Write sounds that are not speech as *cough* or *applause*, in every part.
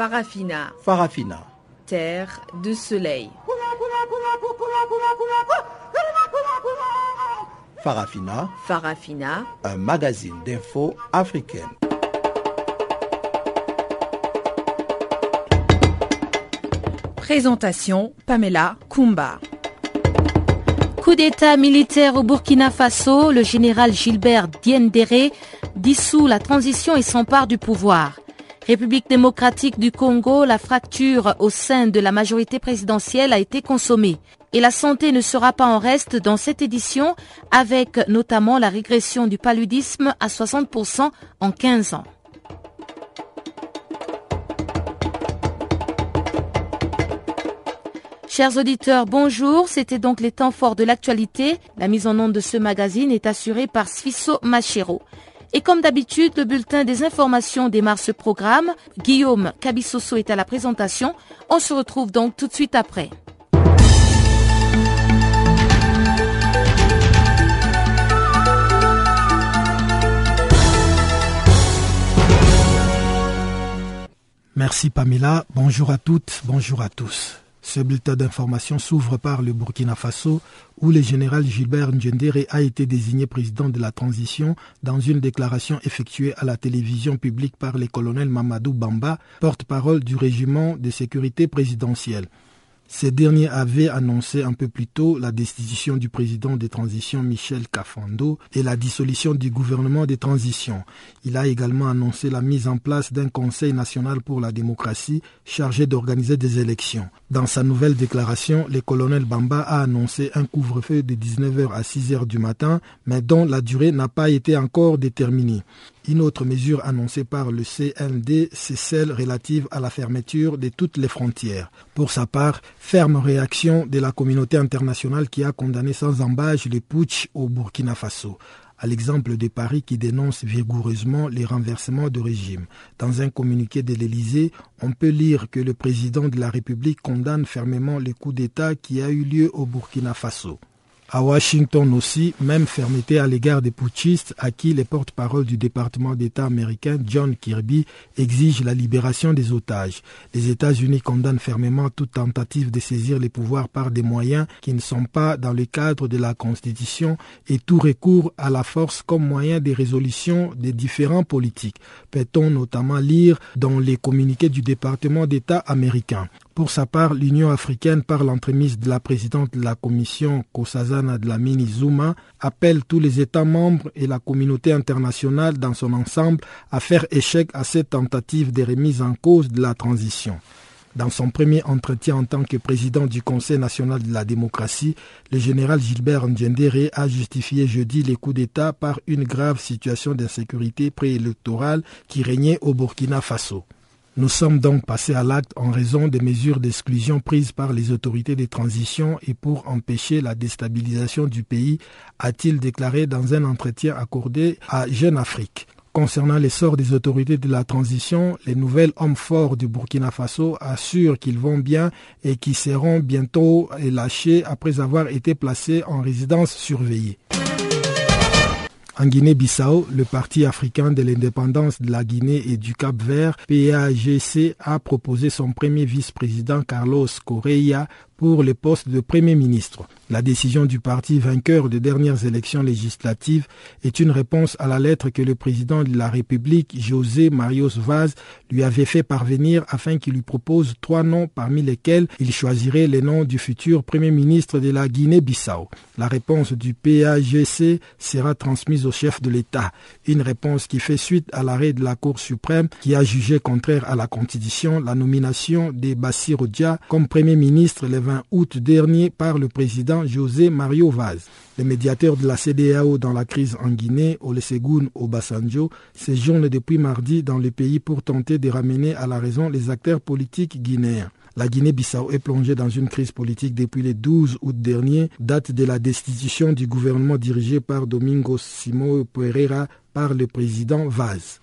Farafina. Farafina. Terre de soleil. Farafina. Farafina. Un magazine d'infos africaine. Présentation Pamela Kumba. Coup d'État militaire au Burkina Faso, le général Gilbert Diendéré dissout la transition et s'empare du pouvoir. République démocratique du Congo, la fracture au sein de la majorité présidentielle a été consommée. Et la santé ne sera pas en reste dans cette édition, avec notamment la régression du paludisme à 60% en 15 ans. Chers auditeurs, bonjour. C'était donc les temps forts de l'actualité. La mise en onde de ce magazine est assurée par Sfiso Machero. Et comme d'habitude, le bulletin des informations démarre ce programme. Guillaume Cabissoso est à la présentation. On se retrouve donc tout de suite après. Merci Pamela. Bonjour à toutes, bonjour à tous. Ce bulletin d'information s'ouvre par le Burkina Faso, où le général Gilbert Ndjendere a été désigné président de la transition dans une déclaration effectuée à la télévision publique par le colonel Mamadou Bamba, porte-parole du régiment de sécurité présidentielle. Ces derniers avaient annoncé un peu plus tôt la destitution du président de transition Michel Kafando et la dissolution du gouvernement de transition. Il a également annoncé la mise en place d'un Conseil national pour la démocratie chargé d'organiser des élections. Dans sa nouvelle déclaration, le colonel Bamba a annoncé un couvre-feu de 19h à 6h du matin, mais dont la durée n'a pas été encore déterminée. Une autre mesure annoncée par le CND, c'est celle relative à la fermeture de toutes les frontières. Pour sa part, ferme réaction de la communauté internationale qui a condamné sans embâche les putsch au Burkina Faso à l'exemple de Paris qui dénonce vigoureusement les renversements de régime. Dans un communiqué de l'Élysée, on peut lire que le président de la République condamne fermement le coup d'État qui a eu lieu au Burkina Faso. À Washington aussi, même fermeté à l'égard des putschistes à qui les porte-parole du département d'État américain John Kirby exigent la libération des otages. Les États-Unis condamnent fermement toute tentative de saisir les pouvoirs par des moyens qui ne sont pas dans le cadre de la Constitution et tout recours à la force comme moyen de résolution des différents politiques. Peut-on notamment lire dans les communiqués du département d'État américain? Pour sa part, l'Union africaine, par l'entremise de la présidente de la Commission, Kosazana Dlamini Zuma, appelle tous les États membres et la communauté internationale dans son ensemble à faire échec à cette tentative de remise en cause de la transition. Dans son premier entretien en tant que président du Conseil national de la démocratie, le général Gilbert Ndjendere a justifié jeudi les coups d'État par une grave situation d'insécurité préélectorale qui régnait au Burkina Faso. Nous sommes donc passés à l'acte en raison des mesures d'exclusion prises par les autorités de transition et pour empêcher la déstabilisation du pays, a-t-il déclaré dans un entretien accordé à Jeune Afrique. Concernant l'essor des autorités de la transition, les nouvelles hommes forts du Burkina Faso assurent qu'ils vont bien et qu'ils seront bientôt lâchés après avoir été placés en résidence surveillée. En Guinée-Bissau, le Parti africain de l'indépendance de la Guinée et du Cap-Vert, PAGC, a proposé son premier vice-président Carlos Correa pour le poste de Premier ministre. La décision du parti vainqueur des dernières élections législatives est une réponse à la lettre que le président de la République, José Marios Vaz, lui avait fait parvenir afin qu'il lui propose trois noms parmi lesquels il choisirait les noms du futur Premier ministre de la Guinée-Bissau. La réponse du PAGC sera transmise au chef de l'État. Une réponse qui fait suite à l'arrêt de la Cour suprême qui a jugé contraire à la Constitution la nomination de Bassirou Dia comme Premier ministre le 20 août dernier par le président José Mario Vaz. Le médiateur de la CDAO dans la crise en Guinée, Olusegun Obasanjo, séjourne depuis mardi dans le pays pour tenter de ramener à la raison les acteurs politiques guinéens. La Guinée-Bissau est plongée dans une crise politique depuis le 12 août dernier, date de la destitution du gouvernement dirigé par Domingo Simo Pereira par le président Vaz.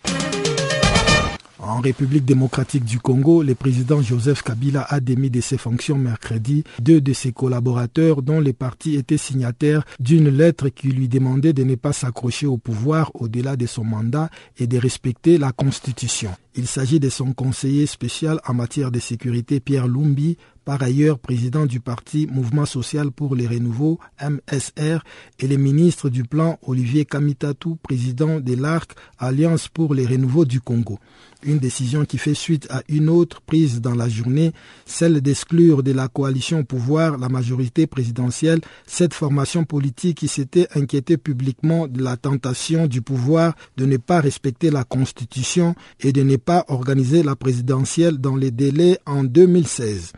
En République démocratique du Congo, le président Joseph Kabila a démis de ses fonctions mercredi deux de ses collaborateurs dont les partis étaient signataires d'une lettre qui lui demandait de ne pas s'accrocher au pouvoir au-delà de son mandat et de respecter la Constitution. Il s'agit de son conseiller spécial en matière de sécurité Pierre Lumbi, par ailleurs président du parti Mouvement social pour les renouveaux MSR et le ministre du plan Olivier Kamitatou, président de l'ARC Alliance pour les renouveaux du Congo. Une décision qui fait suite à une autre prise dans la journée, celle d'exclure de la coalition au pouvoir la majorité présidentielle, cette formation politique qui s'était inquiétée publiquement de la tentation du pouvoir de ne pas respecter la Constitution et de ne pas organiser la présidentielle dans les délais en 2016.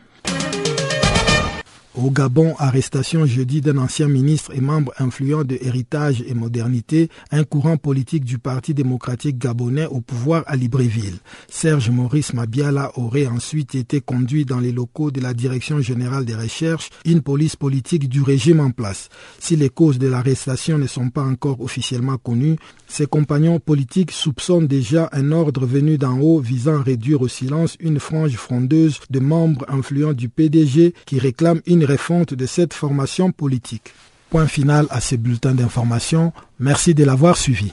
Au Gabon, arrestation jeudi d'un ancien ministre et membre influent de Héritage et Modernité, un courant politique du Parti démocratique gabonais au pouvoir à Libreville. Serge Maurice Mabiala aurait ensuite été conduit dans les locaux de la Direction générale des recherches, une police politique du régime en place. Si les causes de l'arrestation ne sont pas encore officiellement connues, ses compagnons politiques soupçonnent déjà un ordre venu d'en haut visant à réduire au silence une frange frondeuse de membres influents du PDG qui réclament une refonte de cette formation politique. Point final à ce bulletin d'information. Merci de l'avoir suivi.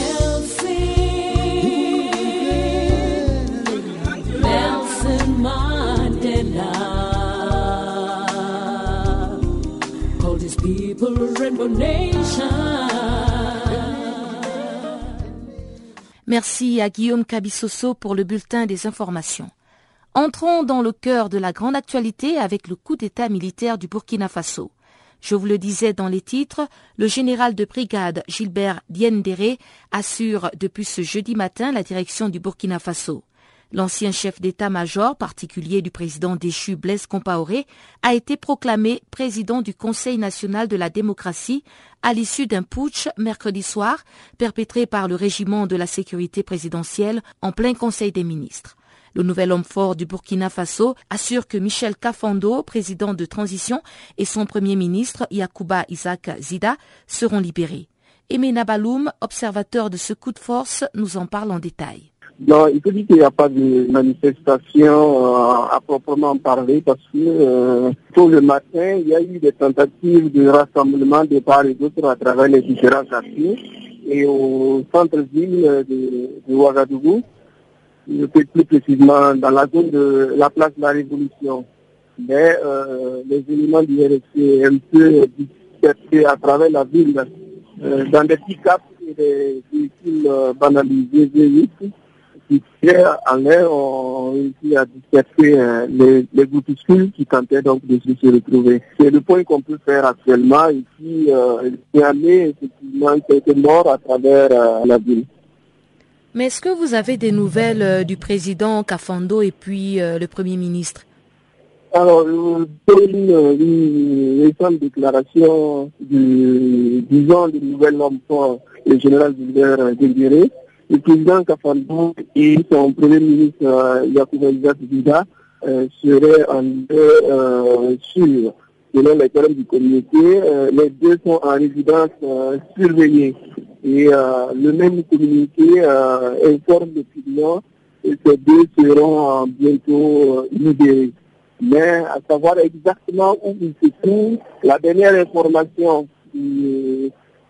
Merci à Guillaume Cabissoso pour le bulletin des informations. Entrons dans le cœur de la grande actualité avec le coup d'État militaire du Burkina Faso. Je vous le disais dans les titres, le général de brigade Gilbert Diendéré assure depuis ce jeudi matin la direction du Burkina Faso. L'ancien chef d'état-major particulier du président déchu Blaise Compaoré a été proclamé président du Conseil national de la démocratie à l'issue d'un putsch mercredi soir perpétré par le régiment de la sécurité présidentielle en plein Conseil des ministres. Le nouvel homme fort du Burkina Faso assure que Michel Kafando, président de transition, et son premier ministre Yakuba Isaac Zida seront libérés. Aimé Nabaloum, observateur de ce coup de force, nous en parle en détail. Non, il faut dire qu'il n'y a pas de manifestation euh, à proprement parler parce que euh, tôt le matin, il y a eu des tentatives de rassemblement de part et d'autre à travers les différents quartiers et au centre-ville de, de Ouagadougou plus précisément dans la zone de la place de la Révolution. Mais euh, les éléments du RFC un peu dispersés à travers la ville euh, dans des pick-up et des véhicules euh, banalisés, V8, poussière en l'air ont réussi à disperser euh, les, les, groupuscules qui tentaient donc de se retrouver. C'est le point qu'on peut faire actuellement ici. Euh, c'est année, effectivement, quelques morts à travers euh, la ville. Mais est-ce que vous avez des nouvelles euh, du président Kafando et puis le Premier ministre? Alors, c'est une, une, récente déclaration du, disons, du nouvel homme le général Gilbert Guéguéré, le président Kafando et son premier ministre euh, Yacouba euh, seraient en deux euh, sûrs. Selon les termes du communiqué, euh, les deux sont en résidence surveillée. Et le même communiqué informe le clients et ces deux seront bientôt libérés. Mais à savoir exactement où ils se trouvent, la dernière information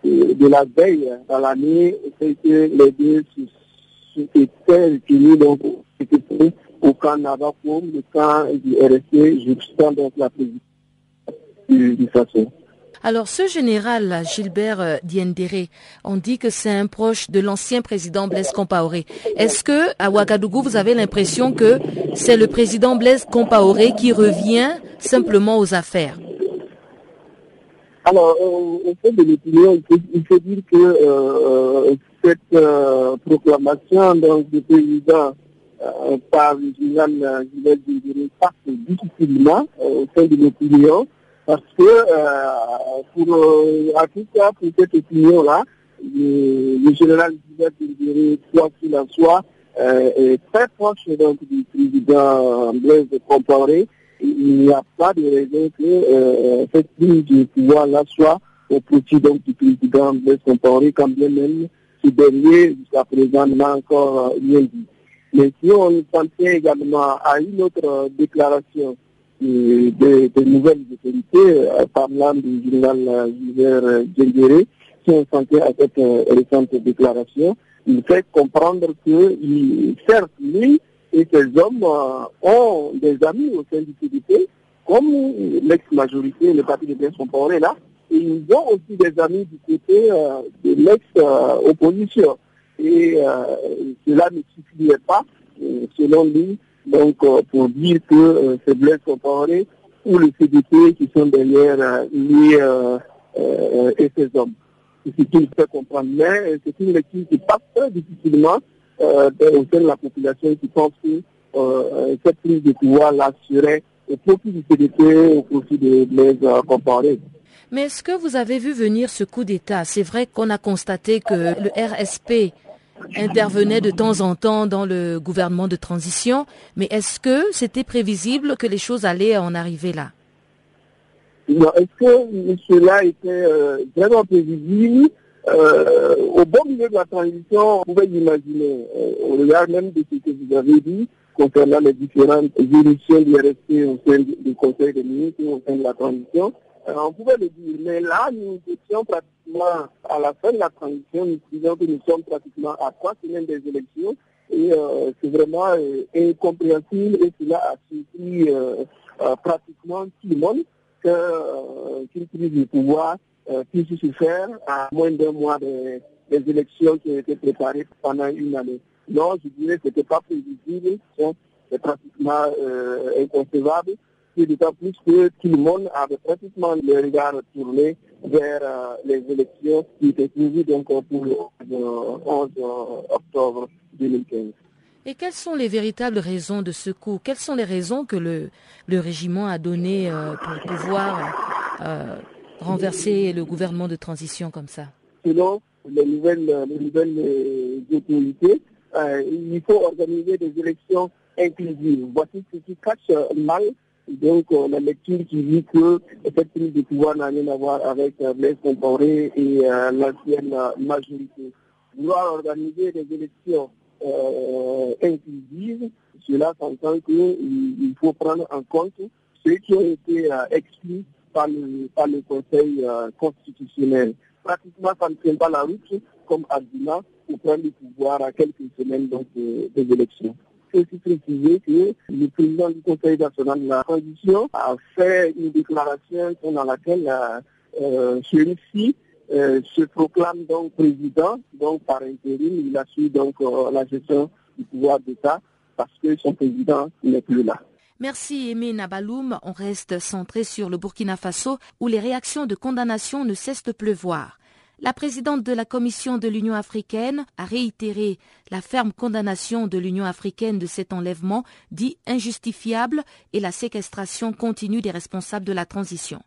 de la veille dans l'année, c'est que les deux étaient retenus donc au camp Navakom, le camp du RSC, jusqu'à donc la présidence du, du. Alors, ce général Gilbert euh, Diendéré, on dit que c'est un proche de l'ancien président Blaise Compaoré. Est-ce que à Ouagadougou, vous avez l'impression que c'est le président Blaise Compaoré qui revient simplement aux affaires? Alors, au fait de l'opinion, il, faut dire que euh, cette euh, proclamation donc, du président par le général Gilbert Diendéré passe difficilement au sein de l'opinion parce que, euh, pour, euh, à tout cas, pour cette opinion-là, le, général Gilbert Dindéré, quoi qu'il en soit, euh, est très proche donc, du président Blaise Compaoré. Il n'y a pas de raison que euh, cette prise de pouvoir-là soit au profit donc, du président Blaise Compaoré, quand bien même ce dernier, jusqu'à présent, n'a encore rien dit. Mais si on pensait également à une autre déclaration des, nouvelles autorités, euh, parlant du journal Gilbert Djengere, qui ont senti à cette euh, récente déclaration, il fait comprendre que, certes, lui et ses hommes euh, ont des amis au sein du PDP, comme l'ex-majorité, le parti de Blaise Compaoré là, et ils ont aussi des amis du côté de l'ex-opposition. Et cela ne suffirait pas, selon lui, donc, euh, pour dire que euh, c'est Blaise Compaoré ou le CDP qui sont derrière euh, lui et ses hommes. C'est ce qu'il fait comprendre. Mais c'est une lecture qui passe très difficilement au sein de la population qui pense que cette prise de pouvoir l'assurait au profit du CDP, au profit de Blaise Compaoré. Mais est-ce que vous avez vu venir ce coup d'État? C'est vrai qu'on a constaté que le RSP intervenait de temps en temps dans le gouvernement de transition, mais est-ce que c'était prévisible que les choses allaient en arriver là? Est-ce que cela était euh, vraiment prévisible? Euh, Au bon milieu de la transition, on pouvait l'imaginer, euh, au regard même de ce que vous avez dit concernant les différentes évolutions du RSP au sein du Conseil des ministres, au sein de la transition. on pouvait le dire, mais là, nous étions pratiquement à la fin de la transition, nous disons que nous sommes pratiquement à trois semaines des élections et euh, c'est vraiment euh, incompréhensible et cela a surpris euh, pratiquement tout le monde qu'une prise de pouvoir puisse se faire à moins d'un mois des, élections qui ont été préparées pendant une année. Non, je dirais que ce n'était pas prévisible, c'est pratiquement inconcevable et d'autant plus que tout le monde avait pratiquement le regard tourné vers euh, les élections qui étaient prévues donc pour le 11 octobre 2015. Et quelles sont les véritables raisons de ce coup? Quelles sont les raisons que le, le régiment a données euh, pour pouvoir euh, renverser le gouvernement de transition comme ça Selon les nouvelles, les nouvelles autorités, il faut organiser des élections inclusives. Voici ce qui cache mal donc, la lecture qui dit que cette prise de pouvoir n'a rien à voir avec euh, Blaise et euh, l'ancienne euh, majorité. Vouloir organiser des élections inclusives, cela s'entend qu'il faut prendre en compte ceux qui ont été exclus par le, par le Conseil constitutionnel. Pratiquement, ça ne tient pas la route comme argument pour prendre le pouvoir à quelques semaines des élections aussi préciser que le président du Conseil national de la transition a fait une déclaration dans laquelle euh, euh celui-ci euh, se proclame donc président, donc par intérim, il assure donc euh, la gestion du pouvoir d'État parce que son président n'est plus là. Merci Aimé Nabaloum. On reste centré sur le Burkina Faso où les réactions de condamnation ne cessent de pleuvoir. La présidente de la Commission de l'Union africaine a réitéré la ferme condamnation de l'Union africaine de cet enlèvement dit injustifiable et la séquestration continue des responsables de la transition.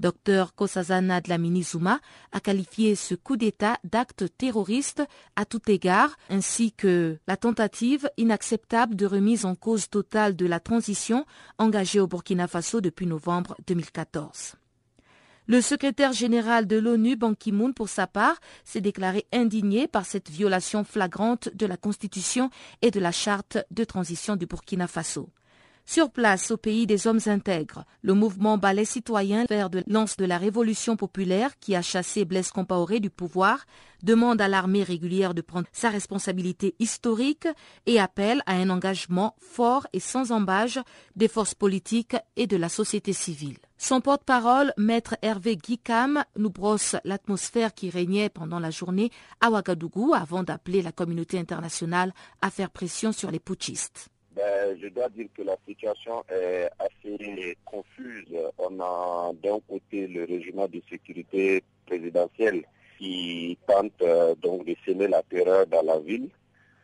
Dr Kosazana Dlamini Zuma a qualifié ce coup d'État d'acte terroriste à tout égard, ainsi que la tentative inacceptable de remise en cause totale de la transition engagée au Burkina Faso depuis novembre 2014. Le secrétaire général de l'ONU, Ban Ki-moon, pour sa part, s'est déclaré indigné par cette violation flagrante de la Constitution et de la charte de transition du Burkina Faso. Sur place, au pays des hommes intègres, le mouvement Ballet citoyen, vers de lance de la révolution populaire qui a chassé Blaise Compaoré du pouvoir, demande à l'armée régulière de prendre sa responsabilité historique et appelle à un engagement fort et sans embâge des forces politiques et de la société civile. Son porte-parole, maître Hervé Guicam, nous brosse l'atmosphère qui régnait pendant la journée à Ouagadougou avant d'appeler la communauté internationale à faire pression sur les putschistes. Ben, je dois dire que la situation est assez confuse. On a d'un côté le régime de sécurité présidentielle qui tente euh, donc de semer la terreur dans la ville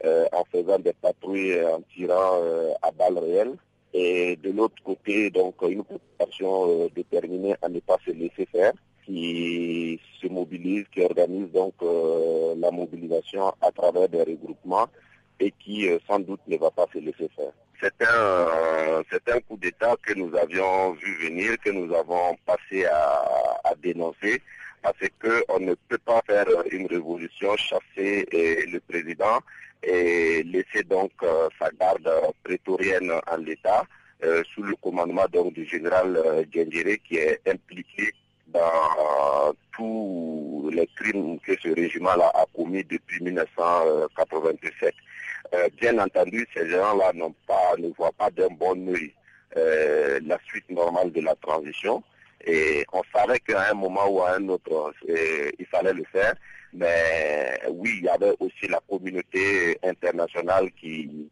euh, en faisant des patrouilles en tirant euh, à balles réelles et de l'autre côté, donc, une population euh, déterminée à ne pas se laisser faire, qui se mobilise, qui organise donc euh, la mobilisation à travers des regroupements et qui euh, sans doute ne va pas se laisser faire. C'est un, un coup d'État que nous avions vu venir, que nous avons passé à dénoncer, parce qu'on ne peut pas faire une révolution, chasser le président et laisser donc euh, sa garde prétorienne en l'état euh, sous le commandement donc du général euh, qui est impliqué dans tous les crimes que ce régiment-là a commis depuis 1987. bien entendu, ces gens-là ne voient pas d'un bon œil la suite normale de la transition. Et on savait qu'à un moment ou à un autre, il fallait le faire. Mais oui, il y avait aussi la communauté internationale qui,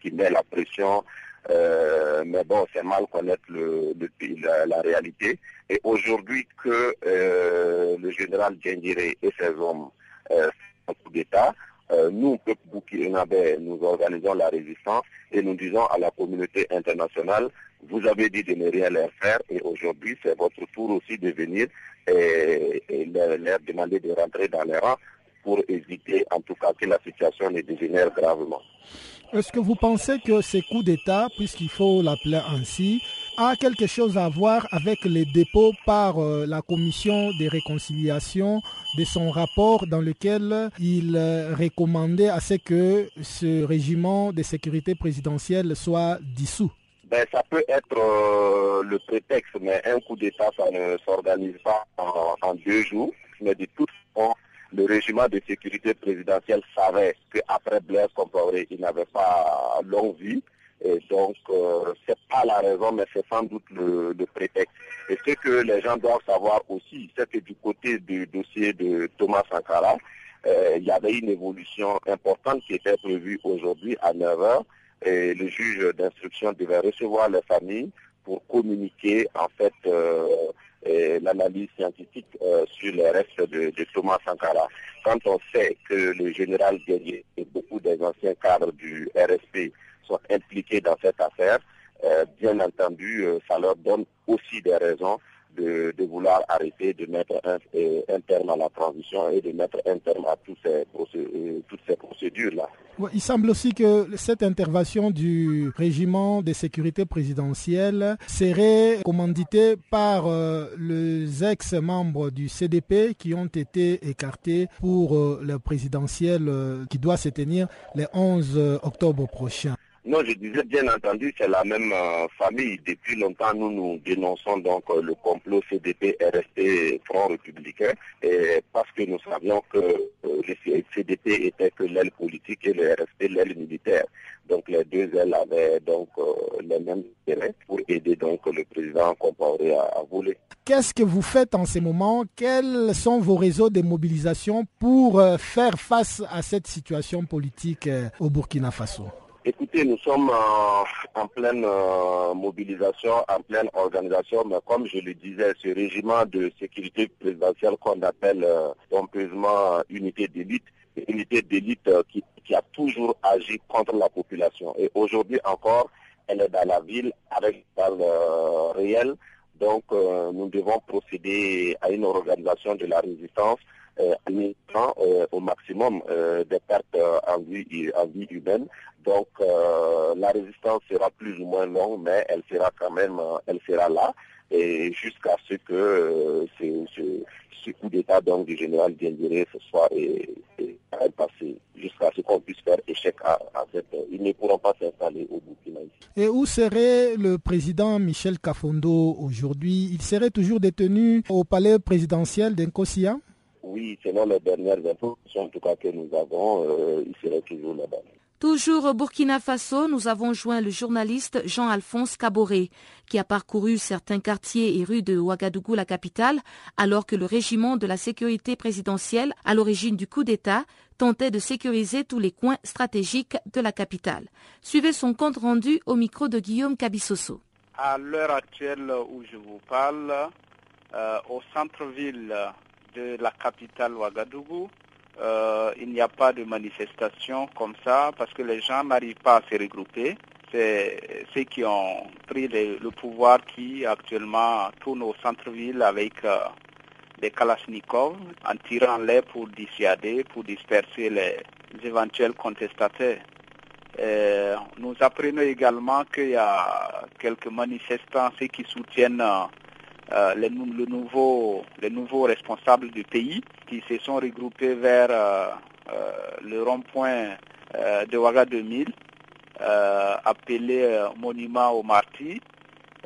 qui met la pression. Euh, mais bon, c'est mal connaître la, réalité. Et aujourd'hui que euh, le général Djendire et ses hommes euh, font coup d'État, euh, nous, peuple Burkinabé, nous organisons la résistance et nous disons à la communauté internationale, vous avez dit de ne rien leur faire et aujourd'hui c'est votre tour aussi de venir et, leur, demander de rentrer dans les rangs pour éviter en tout cas que la situation ne dégénère gravement. Est-ce que vous pensez que ces coups d'État, puisqu'il faut l'appeler ainsi, a quelque chose à voir avec les dépôts par euh, la commission des réconciliations de son rapport dans lequel il euh, recommandait à ce que ce régiment de sécurité présidentielle soit dissous? Ben, ça peut être euh, le prétexte, mais un coup d'État, ça ne s'organise pas en, deux jours. Mais de toute façon, le régiment de sécurité présidentielle savait qu'après Blair Compaoré, il n'avait pas longue vie. Et donc, euh, c'est pas la raison, mais c'est sans doute le, prétexte. Et ce que les gens doivent savoir aussi, c'est que du côté du dossier de Thomas Sankara, euh, il y avait une évolution importante qui était prévue aujourd'hui à 9 heures et le juge d'instruction devait recevoir les familles pour communiquer en fait euh, l'analyse scientifique euh, sur les restes de, Thomas Sankara. Quand on sait que le général Guerrier et beaucoup des anciens cadres du RSP sont impliqués dans cette affaire, euh, bien entendu, ça leur donne aussi des raisons de, vouloir arrêter, de mettre un, terme à la transition et de mettre un terme à toutes ces, toutes ces procédures-là il semble aussi que cette intervention du régiment de sécurité présidentielle serait commanditée par euh, les ex-membres du CDP qui ont été écartés pour euh, le présidentiel euh, qui doit se tenir le 11 octobre prochain. Non, je disais bien entendu, c'est la même euh, famille. Depuis longtemps, nous nous dénonçons donc euh, le complot CDP, RSP, Front républicain, parce que nous savions que euh, le CDP était que l'aile politique et le RSP l'aile militaire. Donc les deux ailes avaient donc les mêmes intérêts pour aider donc le président Compaoré à, à voler. Qu'est-ce que vous faites en ce moment Quels sont vos réseaux de mobilisation pour faire face à cette situation politique au Burkina Faso? Écoutez, nous sommes en pleine euh, mobilisation, en pleine organisation, mais comme je le disais, ce régiment de sécurité présidentielle qu'on appelle euh, pompeusement unité d'élite, unité d'élite euh, qui, a toujours agi contre la population. Et aujourd'hui encore, elle est dans la ville avec le réel. Donc, nous devons procéder à une organisation de la résistance euh, en euh, au maximum euh, des pertes en vie, en vie humaine. Donc la résistance sera plus ou moins longue, mais elle sera quand même, elle sera là et jusqu'à ce que ce, coup d'État donc du général Diendéré ce soit et, passé, jusqu'à ce qu'on puisse faire échec à, cette... Ils ne pourront pas s'installer au Burkina. Et où serait le président Michel Kafondo aujourd'hui? Il serait toujours détenu au palais présidentiel d'Inkosia oui, selon les dernières informations en tout cas que nous avons, euh, il serait toujours là-bas. Toujours au Burkina Faso, nous avons joint le journaliste Jean-Alphonse Caboret, qui a parcouru certains quartiers et rues de Ouagadougou, la capitale, alors que le régiment de la sécurité présidentielle, à l'origine du coup d'État, tentait de sécuriser tous les coins stratégiques de la capitale. Suivez son compte rendu au micro de Guillaume Cabissoso. À l'heure actuelle où je vous parle, euh, au centre-ville de la capitale Ouagadougou, euh, il n'y a pas de manifestation comme ça parce que les gens n'arrivent pas à se regrouper. C'est ceux qui ont pris le, pouvoir qui actuellement tournent au centre-ville avec euh, des kalachnikovs en tirant l'air pour dissuader, pour disperser les éventuels contestataires. Euh, nous apprenons également qu'il y a quelques manifestants, ceux qui soutiennent les, le nouveau, les nouveaux responsables du pays qui se sont regroupés vers euh, euh, le rond-point de Ouaga 2000, appelé Monument aux martyrs.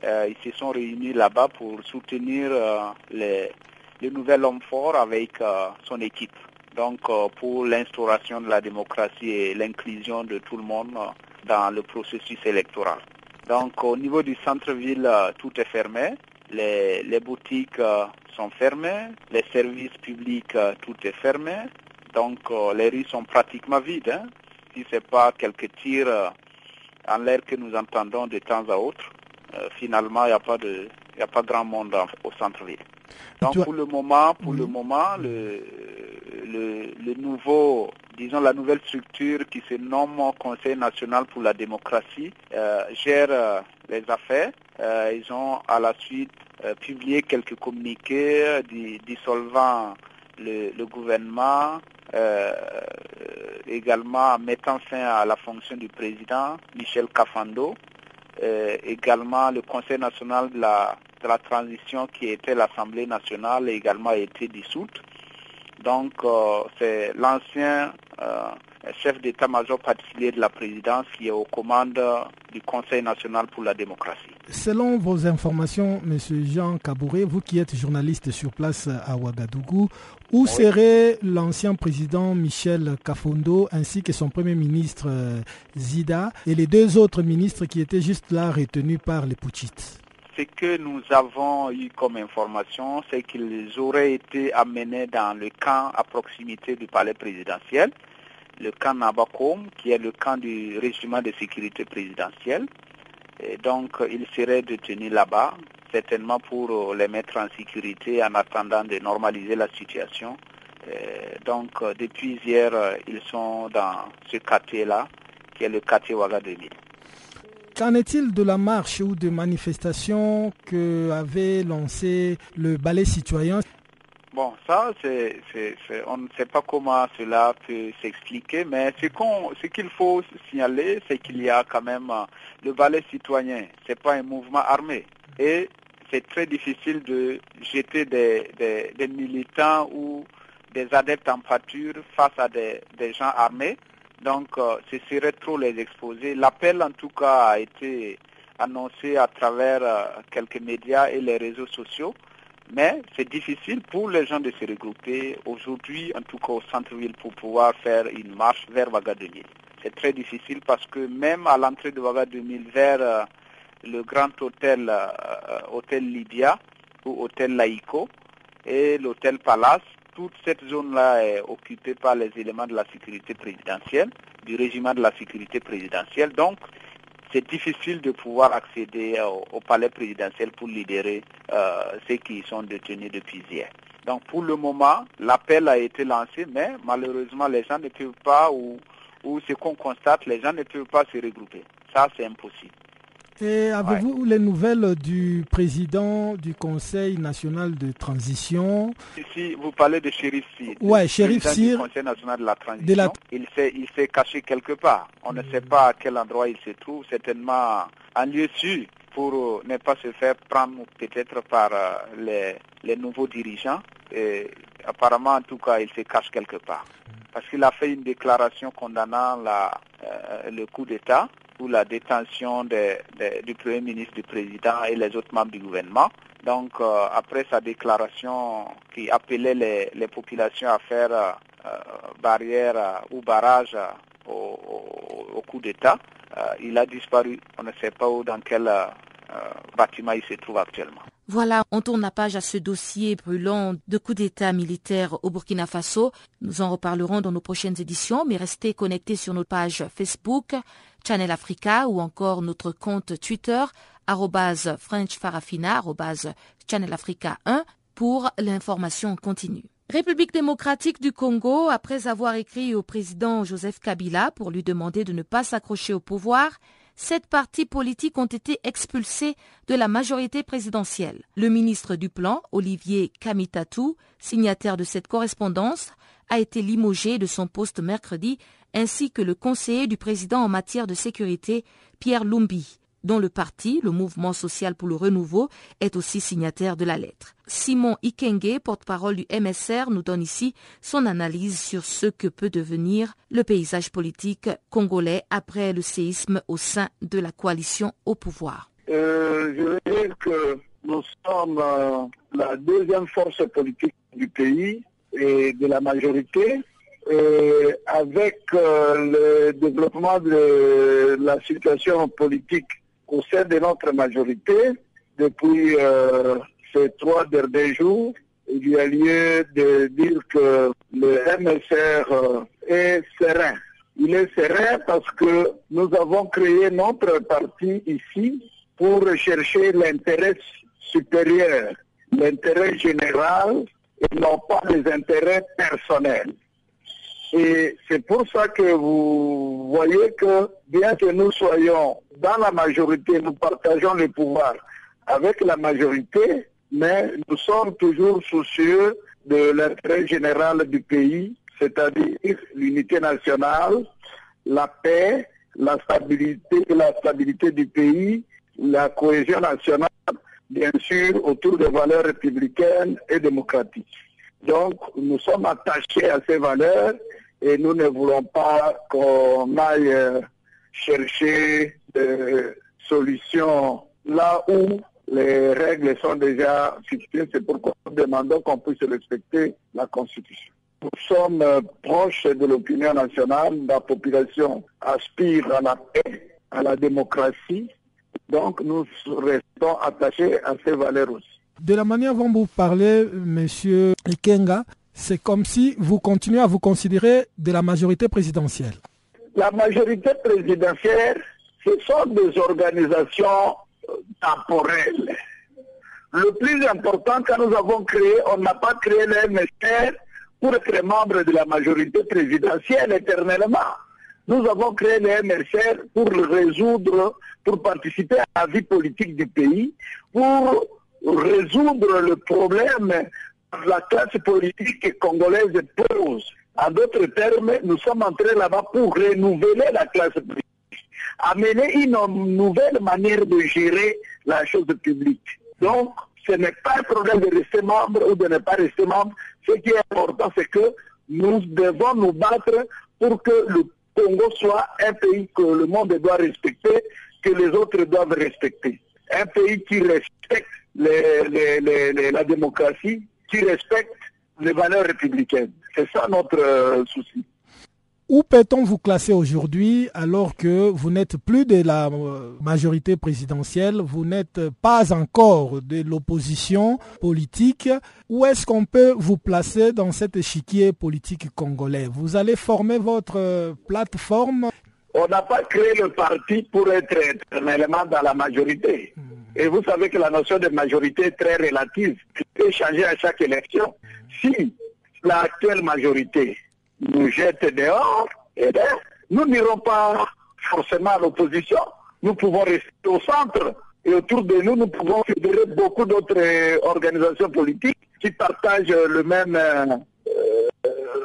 ils se sont réunis là-bas pour soutenir les, le nouvel homme fort avec son équipe. Donc pour l'instauration de la démocratie et l'inclusion de tout le monde dans le processus électoral. Donc au niveau du centre-ville, tout est fermé les, boutiques euh, sont fermées, les services publics, euh, tout est fermé. Donc euh, les rues sont pratiquement vides. Hein. Si ce n'est pas quelques tirs en l'air que nous entendons de temps à autre, finalement, il n'y a pas de a pas grand monde au centre-ville. Donc pour le moment, pour le moment, le, le, nouveau, disons la nouvelle structure qui se nomme Conseil national pour la démocratie gère les affaires. Euh, ils ont à la suite euh, publié quelques communiqués dissolvant le, gouvernement, euh, également mettant fin à la fonction du président Michel Cafando, également le Conseil national de la, de la transition qui était l'Assemblée nationale a également été dissoute. Donc c'est l'ancien chef d'état-major particulier de la présidence qui est aux commandes du Conseil national pour la démocratie. Selon vos informations, M. Jean Kabouré, vous qui êtes journaliste sur place à Ouagadougou, où serait l'ancien président Michel Kafondo ainsi que son premier ministre euh, Zida et les deux autres ministres qui étaient juste là retenus par les putschistes? Ce que nous avons eu comme information, c'est qu'ils auraient été amenés dans le camp à proximité du palais présidentiel le camp Nabakom, qui est le camp du régiment de sécurité présidentielle. Donc, ils seraient détenus là-bas, certainement pour euh, les mettre en sécurité en attendant de normaliser la situation. donc, euh, depuis hier, euh, ils sont dans ce quartier-là, qui est le quartier Ouaga 2000. Qu'en est-il de la marche ou de manifestation que avait lancé le ballet citoyen Bon, ça, c'est, on ne sait pas comment cela peut s'expliquer, mais ce, qu'on, ce qu'il faut signaler, c'est qu'il y a quand même euh, le ballet citoyen. C'est pas un mouvement armé. Et c'est très difficile de jeter des, militants ou des adeptes en pâture face à des, des gens armés. Donc, euh, ce serait trop les exposer. L'appel, en tout cas, a été annoncé à travers euh, quelques médias et les réseaux sociaux. Mais c'est difficile pour les gens de se regrouper aujourd'hui, en tout cas au centre-ville, pour pouvoir faire une marche vers 2000. C'est très difficile parce que même à l'entrée de Vaga 2000 vers euh, le grand hôtel, euh, hôtel Libya ou hôtel Laïco et l'hôtel Palace, toute cette zone-là est occupée par les éléments de la sécurité présidentielle, du régiment de la sécurité présidentielle. Donc, c'est difficile de pouvoir accéder au, palais présidentiel pour libérer euh, ceux qui sont détenus depuis hier. Donc pour le moment, l'appel a été lancé, mais malheureusement, les gens ne peuvent pas, ou ce qu'on constate, les gens ne peuvent pas se regrouper. Ça, c'est impossible. Et avez-vous les nouvelles du président du Conseil national de transition? Si vous parlez de Shérif Sir, ouais, Shérif Sir, du Conseil national de la transition, il s'est il s'est caché quelque part. On ne sait pas à quel endroit il se trouve, certainement en lieu sûr pour euh, ne pas se faire prendre peut-être par euh, les, les nouveaux dirigeants. Et apparemment, en tout cas, il se cache quelque part. Parce qu'il a fait une déclaration condamnant la, euh, le coup d'État ou la détention du Premier ministre, du Président et les autres membres du gouvernement. Donc, euh, après sa déclaration qui appelait les, populations à faire euh, barrière ou barrage au, au coup d'État. il a disparu, on ne sait pas où, dans quel bâtiment il se trouve actuellement. Voilà, on tourne la page à ce dossier brûlant de coup d'État militaire au Burkina Faso. Nous en reparlerons dans nos prochaines éditions, mais restez connectés sur notre page Facebook, Channel Africa ou encore notre compte Twitter, FrenchFarafina, Channel Africa 1 pour l'information continue. République démocratique du Congo, après avoir écrit au président Joseph Kabila pour lui demander de ne pas s'accrocher au pouvoir, sept partis politiques ont été expulsés de la majorité présidentielle. Le ministre du Plan, Olivier Kamitatou, signataire de cette correspondance, a été limogé de son poste mercredi, ainsi que le conseiller du président en matière de sécurité, Pierre Lumbi dont le parti, le Mouvement social pour le renouveau, est aussi signataire de la lettre. Simon Ikenge, porte-parole du MSR, nous donne ici son analyse sur ce que peut devenir le paysage politique congolais après le séisme au sein de la coalition au pouvoir. Euh, je veux dire que nous sommes euh, la deuxième force politique du pays et de la majorité. Et avec euh, le développement de la situation politique au sein de notre majorité, depuis euh, ces trois derniers jours, il y a lieu de dire que le MSR euh, est serein. Il est serein parce que nous avons créé notre parti ici pour rechercher l'intérêt supérieur, l'intérêt général et non pas les intérêts personnels. Et c'est pour ça que vous voyez que bien que nous soyons dans la majorité, nous partageons le pouvoir avec la majorité, mais nous sommes toujours soucieux de l'intérêt général du pays, c'est-à-dire l'unité nationale, la paix, la stabilité, la stabilité du pays, la cohésion nationale, bien sûr, autour des valeurs républicaines et démocratiques. Donc, nous sommes attachés à ces valeurs et nous ne voulons pas qu'on aille euh, chercher des solutions là où les règles sont déjà fixées. C'est pourquoi nous demandons qu'on puisse respecter la Constitution. Nous sommes euh, proches de l'opinion nationale, la population aspire à la paix, à la démocratie, donc nous restons attachés à ces valeurs aussi. De la manière dont vous parlez, Monsieur Ikenga, c'est comme si vous continuez à vous considérer de la majorité présidentielle. La majorité présidentielle, ce sont des organisations euh, temporelles. Le plus important, quand nous avons créé, on n'a pas créé le MSR pour être membre de la majorité présidentielle éternellement. Nous avons créé le MSR pour résoudre, pour participer à la vie politique du pays, pour résoudre le problème la classe politique congolaise pose. En d'autres termes, nous sommes entrés là-bas pour renouveler la classe politique, amener une nouvelle manière de gérer la chose publique. Donc, ce n'est pas un problème de rester membre ou de ne pas rester membre. Ce qui est important, c'est que nous devons nous battre pour que le Congo soit un pays que le monde doit respecter, que les autres doivent respecter. Un pays qui respecte la démocratie, qui respecte les valeurs républicaines. C'est ça notre euh, souci. Où peut-on vous classer aujourd'hui alors que vous n'êtes plus de la euh, majorité présidentielle, vous n'êtes pas encore de l'opposition politique? Où est-ce qu'on peut vous placer dans cet échiquier politique congolais? Vous allez former votre euh, plateforme On n'a pas créé le parti pour être éternellement dans la majorité. Hmm. Et vous savez que la notion de majorité est très relative. Elle peut changer à chaque élection. Si l'actuelle majorité nous jette dehors, eh bien, nous n'irons pas forcément à l'opposition. Nous pouvons rester au centre. Et autour de nous, nous pouvons fédérer beaucoup d'autres organisations politiques qui partagent le même, euh,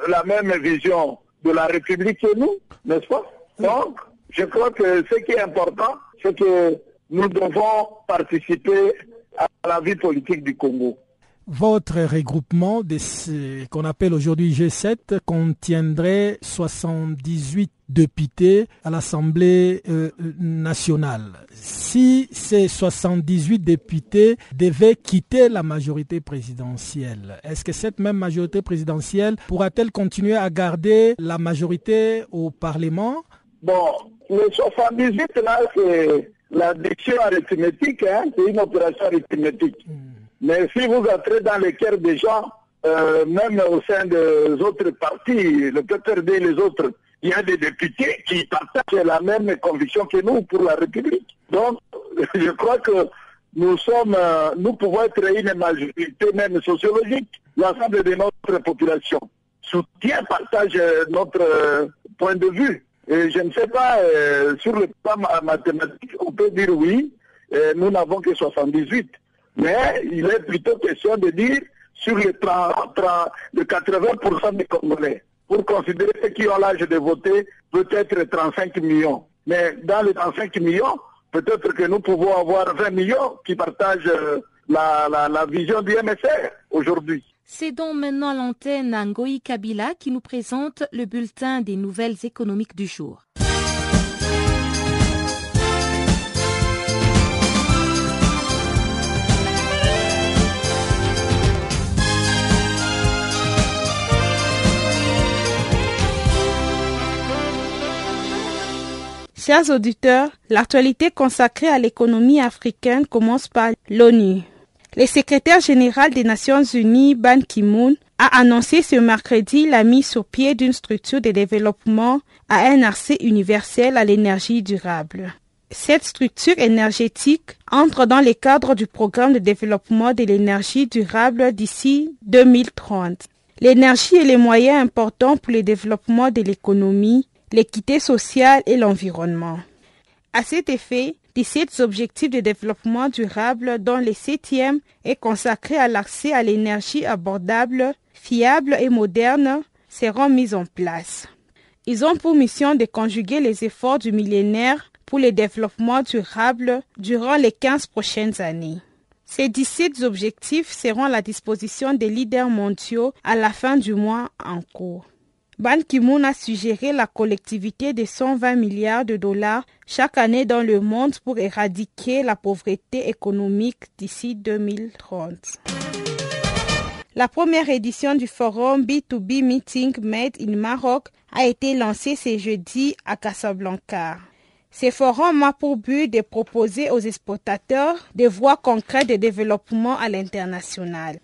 la même vision de la République que nous, n'est-ce pas? Donc, je crois que ce qui est important, c'est que nous devons participer à la vie politique du Congo. Votre regroupement de ce qu'on appelle aujourd'hui G7 contiendrait 78 députés à l'Assemblée euh, nationale. Si ces 78 députés devaient quitter la majorité présidentielle, est-ce que cette même majorité présidentielle pourra-t-elle continuer à garder la majorité au Parlement? Bon, le 78, là, c'est l'addiction arithmétique, hein, c'est une opération arithmétique. Hmm. Mais si vous entrez dans les cœurs des gens, euh, même au sein des autres partis, le PPRD et les autres, il y a des députés qui partagent la même conviction que nous pour la République. Donc, *laughs* je crois que nous sommes, euh, nous pouvons être une majorité même sociologique. L'ensemble de notre population soutient, partage euh, notre point de vue. Et je ne sais pas, sur le plan mathématique, on peut dire oui, nous n'avons que 78. Mais il est plutôt question de dire sur les 30, de 80% des Congolais. Pour considérer ceux qui ont l'âge de voter, peut-être 35 millions. Mais dans les 35 millions, peut-être que nous pouvons avoir 20 millions qui partagent euh, la, vision du MSR aujourd'hui. C'est donc maintenant l'antenne Ngoï Kabila qui nous présente le bulletin des nouvelles économiques du jour. Chers auditeurs, l'actualité consacrée à l'économie africaine commence par l'ONU. Le secrétaire général des Nations Unies, Ban Ki-moon, a annoncé ce mercredi la mise sur pied d'une structure de développement à un accès universel à l'énergie durable. Cette structure énergétique entre dans le cadre du programme de développement de l'énergie durable d'ici 2030. L'énergie est le moyen important pour le développement de l'économie l'équité sociale et l'environnement. À cet effet, 17 objectifs de développement durable dont le septième est consacré à l'accès à l'énergie abordable, fiable et moderne seront mis en place. Ils ont pour mission de conjuguer les efforts du millénaire pour le développement durable durant les 15 prochaines années. Ces 17 objectifs seront à la disposition des leaders mondiaux à la fin du mois en cours. Ban Ki-moon a suggéré la collectivité de 120 milliards de dollars chaque année dans le monde pour éradiquer la pauvreté économique d'ici 2030. La première édition du forum B2B Meeting Made in Maroc a été lancée ce jeudi à Casablanca. Ce forum a pour but de proposer aux exportateurs des voies concrètes de développement à l'international.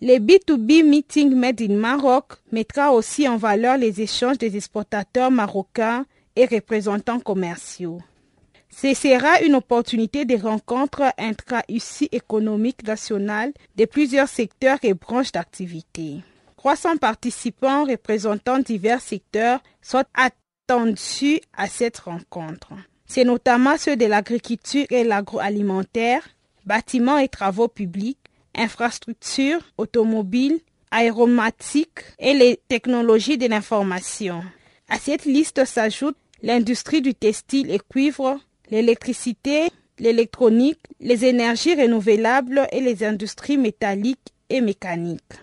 Le B2B Meeting Made in Maroc mettra aussi en valeur les échanges des exportateurs marocains et représentants commerciaux. Ce sera une opportunité de rencontre intra-UCI économique nationale de plusieurs secteurs et branches d'activité. 300 participants représentant divers secteurs sont attendus à cette rencontre. C'est notamment ceux de l'agriculture et l'agroalimentaire, bâtiments et travaux publics, infrastructures automobiles, aéromatiques et les technologies de l'information. À cette liste s'ajoute l'industrie du textile et cuivre, l'électricité, l'électronique, les énergies renouvelables et les industries métalliques et mécaniques.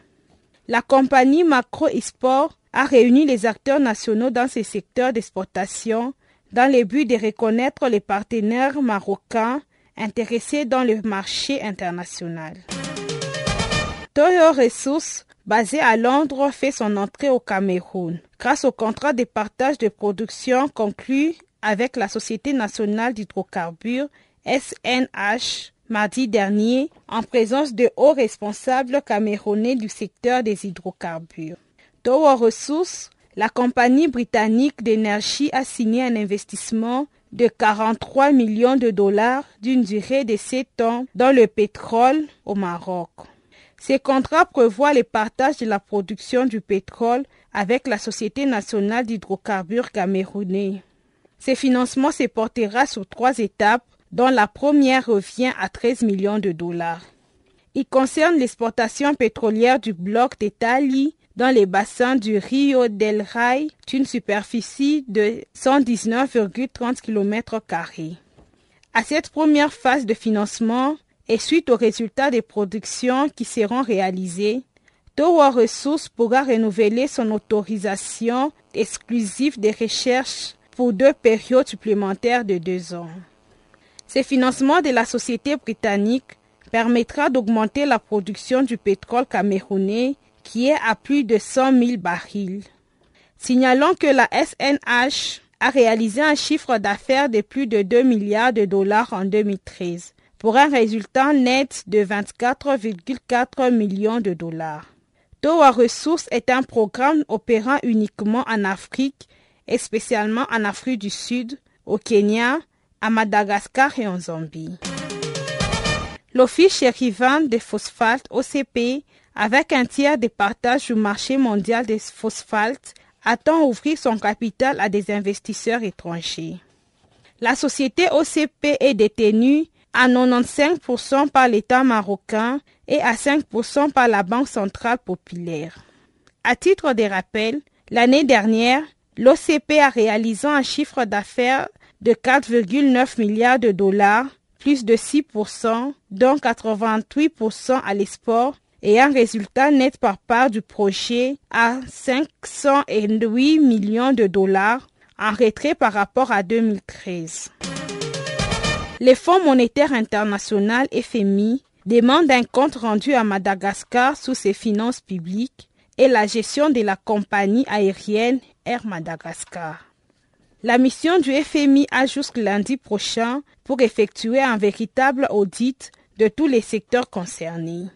La compagnie Macro Esport a réuni les acteurs nationaux dans ces secteurs d'exportation dans le but de reconnaître les partenaires marocains intéressés dans le marché international. Toyo Resources, basé à Londres, fait son entrée au Cameroun grâce au contrat de partage de production conclu avec la Société nationale d'hydrocarbures SNH mardi dernier en présence de hauts responsables camerounais du secteur des hydrocarbures. Tower Resources, la compagnie britannique d'énergie a signé un investissement de 43 millions de dollars d'une durée de 7 ans dans le pétrole au Maroc. Ces contrats prévoient le partage de la production du pétrole avec la Société nationale d'hydrocarbures camerounais. Ce financement se portera sur trois étapes, dont la première revient à 13 millions de dollars. Il concerne l'exportation pétrolière du bloc d'Italie dans les bassins du Rio del Rai d'une superficie de 119,30 km. À cette première phase de financement, et suite aux résultats des productions qui seront réalisées, Tower Resources pourra renouveler son autorisation exclusive des recherches pour deux périodes supplémentaires de deux ans. Ce financement de la société britannique permettra d'augmenter la production du pétrole camerounais qui est à plus de 100 000 barils. Signalons que la SNH a réalisé un chiffre d'affaires de plus de 2 milliards de dollars en 2013 pour un résultat net de 24,4 millions de dollars. Toa Ressources est un programme opérant uniquement en Afrique et spécialement en Afrique du Sud, au Kenya, à Madagascar et en Zambie. L'Office chérivant des phosphates OCP, avec un tiers des partages du marché mondial des phosphates, attend ouvrir son capital à des investisseurs étrangers. La société OCP est détenue à 95% par l'État marocain et à 5% par la Banque centrale populaire. À titre de rappel, l'année dernière, l'OCP a réalisé un chiffre d'affaires de 4,9 milliards de dollars, plus de 6%, dont 88% à l'export, et un résultat net par part du projet à 508 millions de dollars, en retrait par rapport à 2013. Les Fonds monétaires international FMI demandent un compte rendu à Madagascar sous ses finances publiques et la gestion de la compagnie aérienne Air Madagascar. La mission du FMI a jusqu'à lundi prochain pour effectuer un véritable audit de tous les secteurs concernés.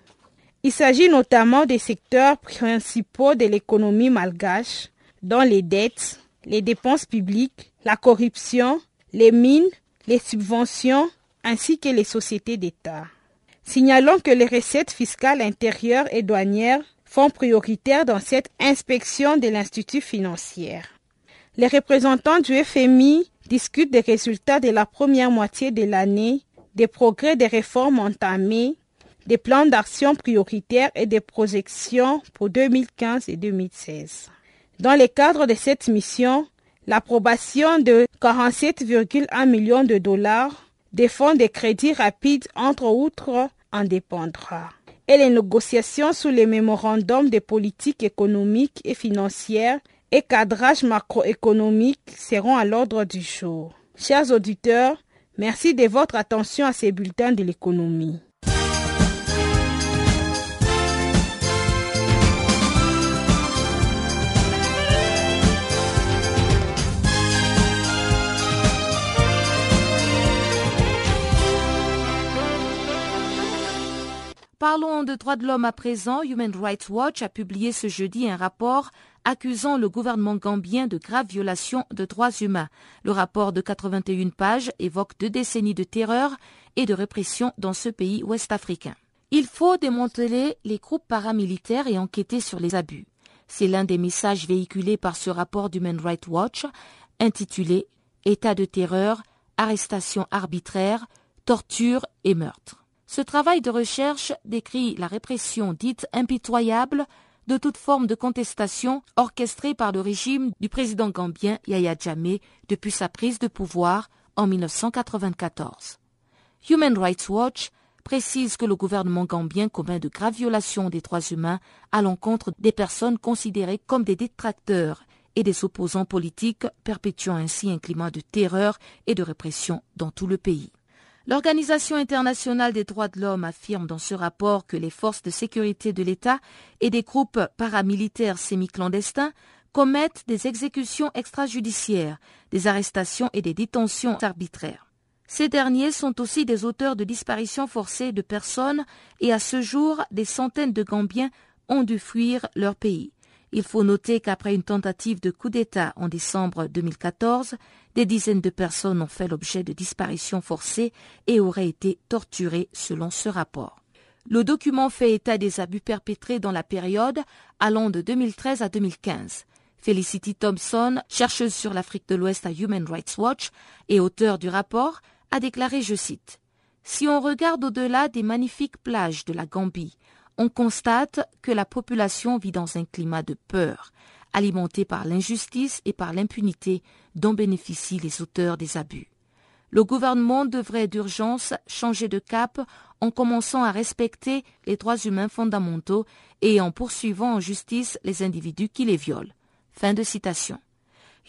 Il s'agit notamment des secteurs principaux de l'économie malgache, dont les dettes, les dépenses publiques, la corruption, les mines, les subventions ainsi que les sociétés d'État. Signalons que les recettes fiscales intérieures et douanières font prioritaire dans cette inspection de l'Institut financier. Les représentants du FMI discutent des résultats de la première moitié de l'année, des progrès des réformes entamées, des plans d'action prioritaires et des projections pour 2015 et 2016. Dans le cadre de cette mission, l'approbation de 47,1 millions de dollars des fonds de crédit rapides entre autres en dépendra. Et les négociations sous les mémorandums de politique économique et financière et cadrage macroéconomique seront à l'ordre du jour. Chers auditeurs, merci de votre attention à ces bulletins de l'économie. Parlons de droits de l'homme à présent. Human Rights Watch a publié ce jeudi un rapport accusant le gouvernement gambien de graves violations de droits humains. Le rapport de 81 pages évoque deux décennies de terreur et de répression dans ce pays ouest-africain. Il faut démanteler les groupes paramilitaires et enquêter sur les abus. C'est l'un des messages véhiculés par ce rapport d'Human Rights Watch intitulé État de terreur, arrestation arbitraire, torture et meurtre. Ce travail de recherche décrit la répression dite impitoyable de toute forme de contestation orchestrée par le régime du président gambien Yahya Jammeh depuis sa prise de pouvoir en 1994. Human Rights Watch précise que le gouvernement gambien commet de graves violations des droits humains à l'encontre des personnes considérées comme des détracteurs et des opposants politiques, perpétuant ainsi un climat de terreur et de répression dans tout le pays. L'Organisation internationale des droits de l'homme affirme dans ce rapport que les forces de sécurité de l'État et des groupes paramilitaires semi-clandestins commettent des exécutions extrajudiciaires, des arrestations et des détentions arbitraires. Ces derniers sont aussi des auteurs de disparitions forcées de personnes et à ce jour, des centaines de Gambiens ont dû fuir leur pays. Il faut noter qu'après une tentative de coup d'État en décembre 2014, des dizaines de personnes ont fait l'objet de disparitions forcées et auraient été torturées selon ce rapport. Le document fait état des abus perpétrés dans la période allant de 2013 à 2015. Felicity Thompson, chercheuse sur l'Afrique de l'Ouest à Human Rights Watch et auteur du rapport, a déclaré, je cite, Si on regarde au-delà des magnifiques plages de la Gambie, on constate que la population vit dans un climat de peur, alimenté par l'injustice et par l'impunité dont bénéficient les auteurs des abus. Le gouvernement devrait d'urgence changer de cap en commençant à respecter les droits humains fondamentaux et en poursuivant en justice les individus qui les violent. Fin de citation.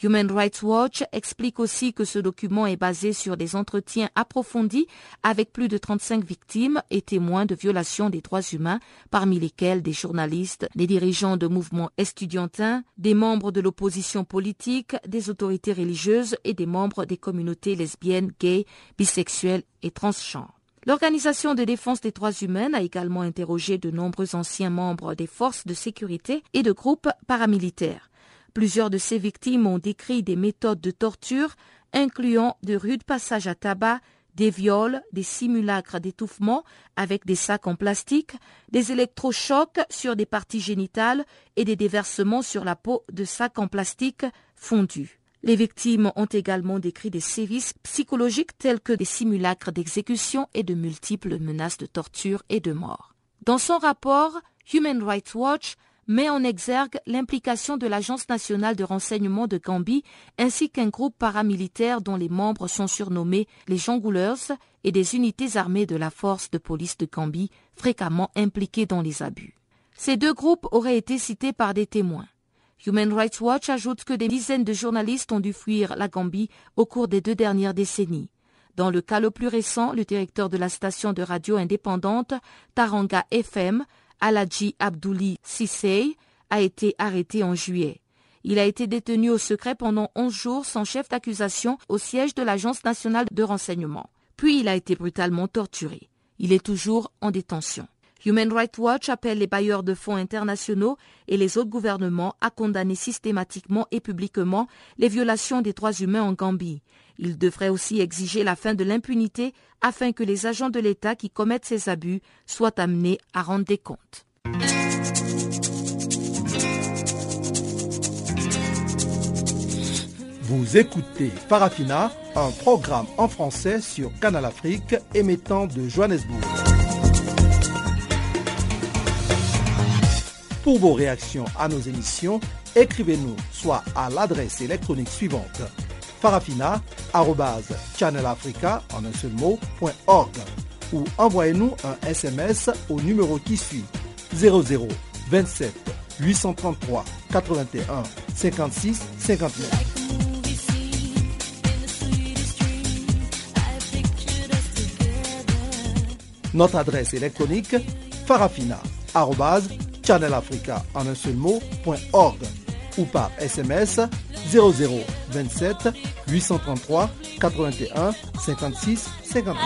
Human Rights Watch explique aussi que ce document est basé sur des entretiens approfondis avec plus de 35 victimes et témoins de violations des droits humains, parmi lesquels des journalistes, des dirigeants de mouvements estudiantins, des membres de l'opposition politique, des autorités religieuses et des membres des communautés lesbiennes, gays, bisexuelles et transgenres. L'Organisation de défense des droits humains a également interrogé de nombreux anciens membres des forces de sécurité et de groupes paramilitaires. Plusieurs de ces victimes ont décrit des méthodes de torture, incluant de rudes passages à tabac, des viols, des simulacres d'étouffement avec des sacs en plastique, des électrochocs sur des parties génitales et des déversements sur la peau de sacs en plastique fondus. Les victimes ont également décrit des sévices psychologiques tels que des simulacres d'exécution et de multiples menaces de torture et de mort. Dans son rapport, Human Rights Watch met en exergue l'implication de l'Agence nationale de renseignement de Gambie ainsi qu'un groupe paramilitaire dont les membres sont surnommés les jongleurs et des unités armées de la force de police de Gambie fréquemment impliquées dans les abus. Ces deux groupes auraient été cités par des témoins. Human Rights Watch ajoute que des dizaines de journalistes ont dû fuir la Gambie au cours des deux dernières décennies. Dans le cas le plus récent, le directeur de la station de radio indépendante Taranga FM Aladji Abdouli Sissei a été arrêté en juillet. Il a été détenu au secret pendant 11 jours sans chef d'accusation au siège de l'Agence nationale de renseignement. Puis il a été brutalement torturé. Il est toujours en détention. Human Rights Watch appelle les bailleurs de fonds internationaux et les autres gouvernements à condamner systématiquement et publiquement les violations des droits humains en Gambie. Il devrait aussi exiger la fin de l'impunité afin que les agents de l'État qui commettent ces abus soient amenés à rendre des comptes. Vous écoutez Farafina, un programme en français sur Canal Afrique émettant de Johannesburg. Pour vos réactions à nos émissions, écrivez-nous soit à l'adresse électronique suivante mot, ou envoyez-nous un SMS au numéro qui suit 00 27 833 81 56 59. Notre adresse électronique farafina.channelafrica en un seul mot.org ou par SMS 0027 833 81 56 59.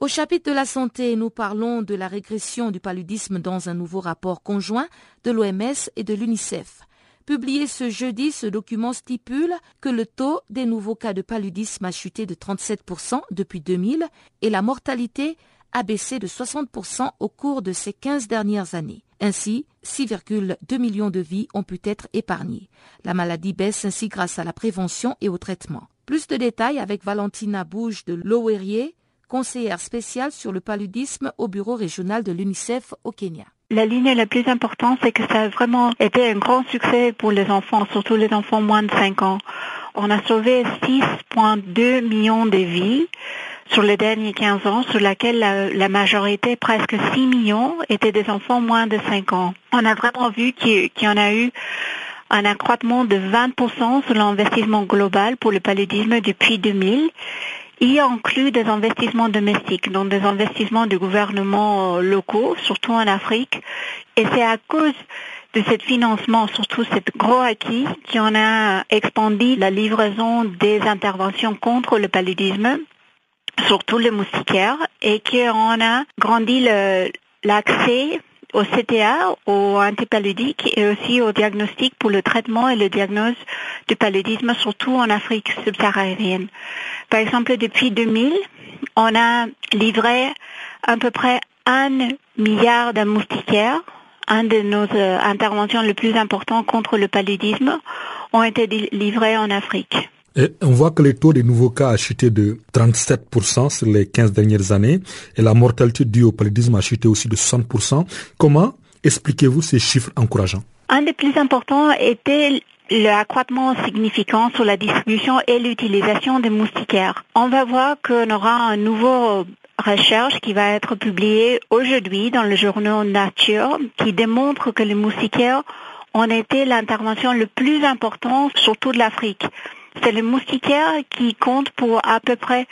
Au chapitre de la santé, nous parlons de la régression du paludisme dans un nouveau rapport conjoint de l'OMS et de l'UNICEF. Publié ce jeudi, ce document stipule que le taux des nouveaux cas de paludisme a chuté de 37% depuis 2000 et la mortalité a baissé de 60% au cours de ces 15 dernières années. Ainsi, 6,2 millions de vies ont pu être épargnées. La maladie baisse ainsi grâce à la prévention et au traitement. Plus de détails avec Valentina Bouge de Lowerie, conseillère spéciale sur le paludisme au bureau régional de l'UNICEF au Kenya. La ligne la plus importante, c'est que ça a vraiment été un grand succès pour les enfants, surtout les enfants moins de 5 ans. On a sauvé 6,2 millions de vies sur les derniers 15 ans, sur laquelle la, majorité, presque 6 millions, étaient des enfants moins de 5 ans. On a vraiment vu qu'il y en a eu un accroissement de 20% sur l'investissement global pour le paludisme depuis 2000. Il inclut des investissements domestiques, donc des investissements de gouvernements euh, locaux, surtout en Afrique. Et c'est à cause de ce financement, surtout cet gros acquis, qu'on a expandi la livraison des interventions contre le paludisme surtout les moustiquaires, et qu'on a grandi l'accès au CTA, au antipaludique et aussi au diagnostic pour le traitement et le diagnostic du paludisme, surtout en Afrique subsaharienne. Par exemple, depuis 2000, on a livré à peu près un milliard de moustiquaires. Un de nos euh, interventions les plus importantes contre le paludisme ont été livrées en Afrique on voit que le taux des nouveaux cas a chuté de 37% sur les 15 dernières années et la mortalité due au paludisme a chuté aussi de 60%. Comment expliquez-vous ces chiffres encourageants? Un des plus importants était l'accroissement significant sur la distribution et l'utilisation des moustiquaires. On va voir qu'on aura un nouveau recherche qui va être publiée aujourd'hui dans le journal Nature qui démontre que les moustiquaires ont été l'intervention le plus importante sur toute l'Afrique. C'est les moustiquaires qui comptent pour à peu près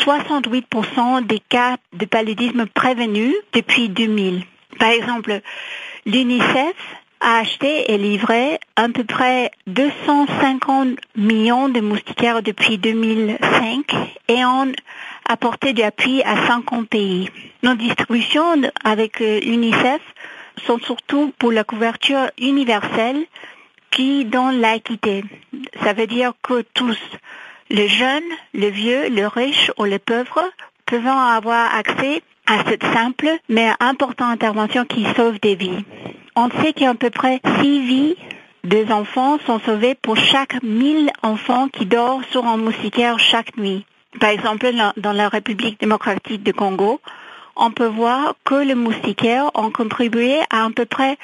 68% des cas de paludisme prévenus depuis 2000. Par exemple, l'UNICEF a acheté et livré à peu près 250 millions de moustiquaires depuis 2005 et ont apporté du appui à 50 pays. Nos distributions avec l'UNICEF sont surtout pour la couverture universelle qui donne l'équité. Ça veut dire que tous, les jeunes, les vieux, les riches ou les pauvres, peuvent avoir accès à cette simple mais importante intervention qui sauve des vies. On sait qu'il y a à peu près 6 vies de enfants sont sauvées pour chaque 1000 enfants qui dorment sur un moustiquaire chaque nuit. Par exemple, dans la République démocratique du Congo, on peut voir que les moustiquaires ont contribué à à peu près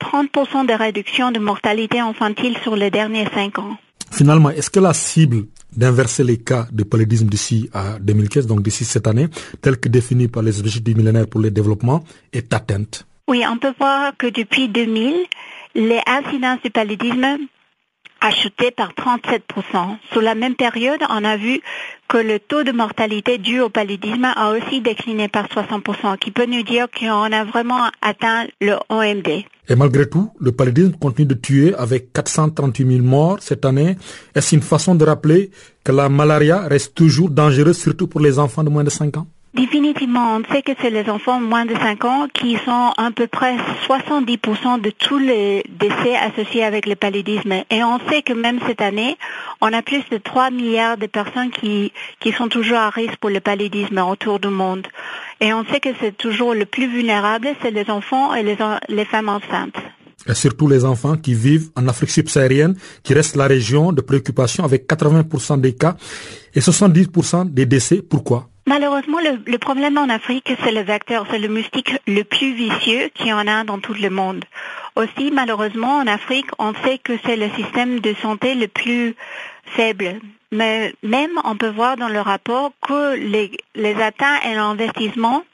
30% de réduction de mortalité infantile sur les derniers 5 ans. Finalement, est-ce que la cible d'inverser les cas de paludisme d'ici à 2015, donc d'ici cette année, telle que définie par les objectifs du millénaire pour le développement, est atteinte? Oui, on peut voir que depuis 2000, les incidences du paludisme a chuté par 37%. Sur la même période, on a vu que le taux de mortalité dû au paludisme a aussi décliné par 60%, qui peut nous dire qu'on a vraiment atteint le OMD. Et malgré tout, le paludisme continue de tuer avec 438 000 morts cette année. Est-ce une façon de rappeler que la malaria reste toujours dangereuse, surtout pour les enfants de moins de 5 ans? Définitivement, on sait que c'est les enfants moins de 5 ans qui sont à peu près 70% de tous les décès associés avec le paludisme. Et on sait que même cette année, on a plus de 3 milliards de personnes qui, qui sont toujours à risque pour le paludisme autour du monde. Et on sait que c'est toujours le plus vulnérable, c'est les enfants et les, les femmes enceintes. Et surtout les enfants qui vivent en Afrique subsaharienne, qui reste la région de préoccupation avec 80% des cas et 70% des décès. Pourquoi? Malheureusement, le, problème en Afrique, c'est le vecteur, c'est le moustique le plus vicieux qu'il y en a dans tout le monde. Aussi, malheureusement, en Afrique, on sait que c'est le système de santé le plus faible. Mais même, on peut voir dans le rapport que les, les atteints et l'investissement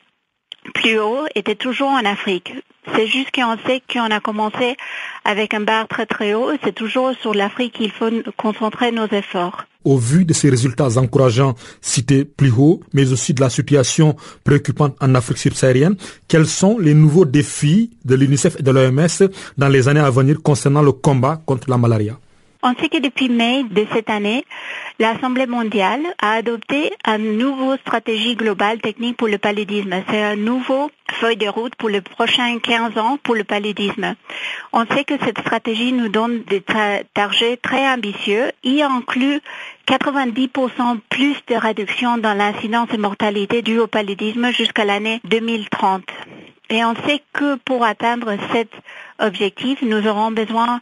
plus haut étaient toujours en Afrique. C'est juste qu'on sait qu'on a commencé avec un bar très très haut. C'est toujours sur l'Afrique qu'il faut concentrer nos efforts. Au vu de ces résultats encourageants cités plus haut, mais aussi de la situation préoccupante en Afrique subsaharienne, quels sont les nouveaux défis de l'UNICEF et de l'OMS dans les années à venir concernant le combat contre la malaria? On sait que depuis mai de cette année, l'Assemblée mondiale a adopté une nouvelle stratégie globale technique pour le paludisme. C'est un nouveau feuille de route pour les prochains 15 ans pour le paludisme. On sait que cette stratégie nous donne des targets très ambitieux. Il 90% plus de réduction dans l'incidence et mortalité due au paludisme jusqu'à l'année 2030. Et on sait que pour atteindre cet objectif, nous aurons besoin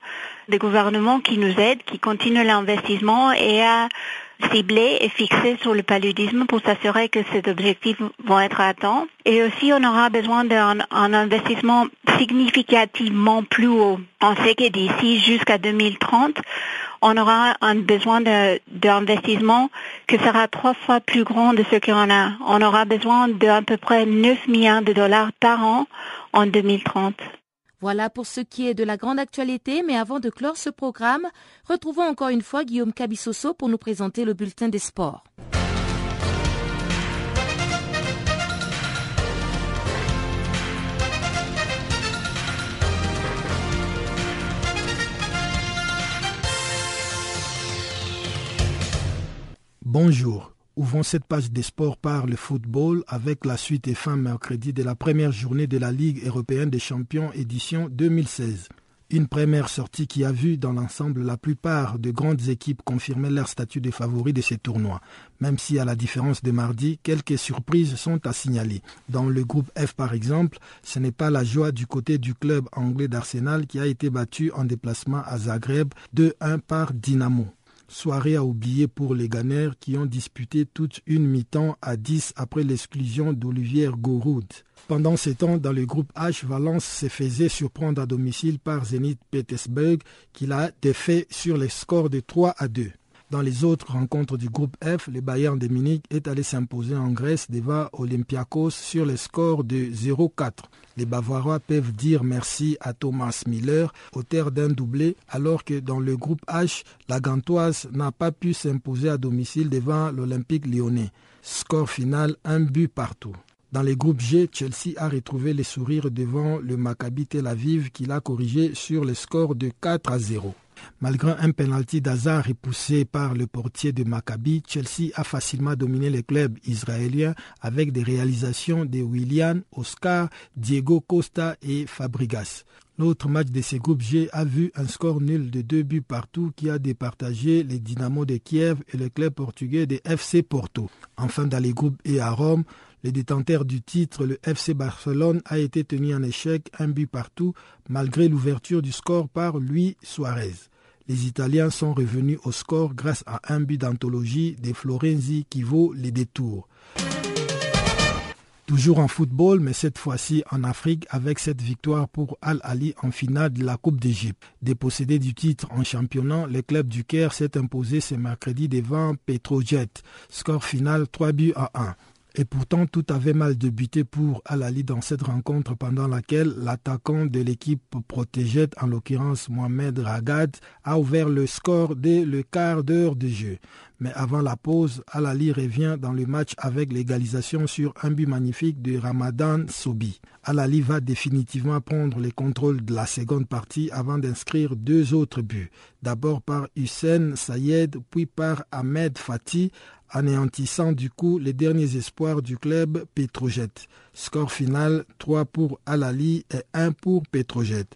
des gouvernements qui nous aident, qui continuent l'investissement et à cibler et fixer sur le paludisme pour s'assurer que ces objectifs vont être atteints. Et aussi, on aura besoin d'un investissement significativement plus haut. On sait que d'ici jusqu'à 2030, on aura un besoin d'investissement qui sera trois fois plus grand de ce qu'on a. On aura besoin d'à peu près 9 milliards de dollars par an en 2030. Voilà pour ce qui est de la grande actualité, mais avant de clore ce programme, retrouvons encore une fois Guillaume Cabissoso pour nous présenter le bulletin des sports. Bonjour. Ouvrons cette page des sports par le football avec la suite et fin mercredi de la première journée de la Ligue européenne des champions édition 2016. Une première sortie qui a vu dans l'ensemble la plupart de grandes équipes confirmer leur statut de favoris de ces tournois, même si à la différence de mardi, quelques surprises sont à signaler. Dans le groupe F par exemple, ce n'est pas la joie du côté du club anglais d'Arsenal qui a été battu en déplacement à Zagreb 2-1 par Dynamo. Soirée à oublier pour les Ghanaiens qui ont disputé toute une mi-temps à 10 après l'exclusion d'Olivier Goroud. Pendant ces temps, dans le groupe H, Valence se faisait surprendre à domicile par Zenit Petersburg qui l'a défait sur les scores de 3 à 2. Dans les autres rencontres du groupe F, le Bayern de Munich est allé s'imposer en Grèce devant Olympiakos sur le score de 0-4. Les Bavarois peuvent dire merci à Thomas Miller, auteur d'un doublé, alors que dans le groupe H, la Gantoise n'a pas pu s'imposer à domicile devant l'Olympique lyonnais. Score final, un but partout. Dans les groupes G, Chelsea a retrouvé les sourires devant le Maccabi Tel Aviv qui l'a corrigé sur le score de 4 à 0. Malgré un penalty d'hasard repoussé par le portier de Maccabi, Chelsea a facilement dominé les clubs israéliens avec des réalisations de William, Oscar, Diego Costa et Fabregas. L'autre match de ces groupes G a vu un score nul de deux buts partout qui a départagé les Dynamo de Kiev et le club portugais de FC Porto. Enfin, dans les groupes E à Rome, le détenteur du titre, le FC Barcelone, a été tenu en échec un but partout malgré l'ouverture du score par Luis Suarez. Les Italiens sont revenus au score grâce à un but d'anthologie de Florenzi qui vaut les détours. Toujours en football, mais cette fois-ci en Afrique avec cette victoire pour Al-Ali en finale de la Coupe d'Égypte. Dépossédé du titre en championnat, le club du Caire s'est imposé ce mercredi devant Petrojet. Score final 3 buts à 1. Et pourtant, tout avait mal débuté pour Alali dans cette rencontre pendant laquelle l'attaquant de l'équipe protégée, en l'occurrence Mohamed Ragad, a ouvert le score dès le quart d'heure de jeu. Mais avant la pause, Alali revient dans le match avec l'égalisation sur un but magnifique de Ramadan Sobi. Alali va définitivement prendre le contrôle de la seconde partie avant d'inscrire deux autres buts. D'abord par Hussein Sayed, puis par Ahmed Fatih, anéantissant du coup les derniers espoirs du club Petrojet. Score final 3 pour Alali et 1 pour Petrojet.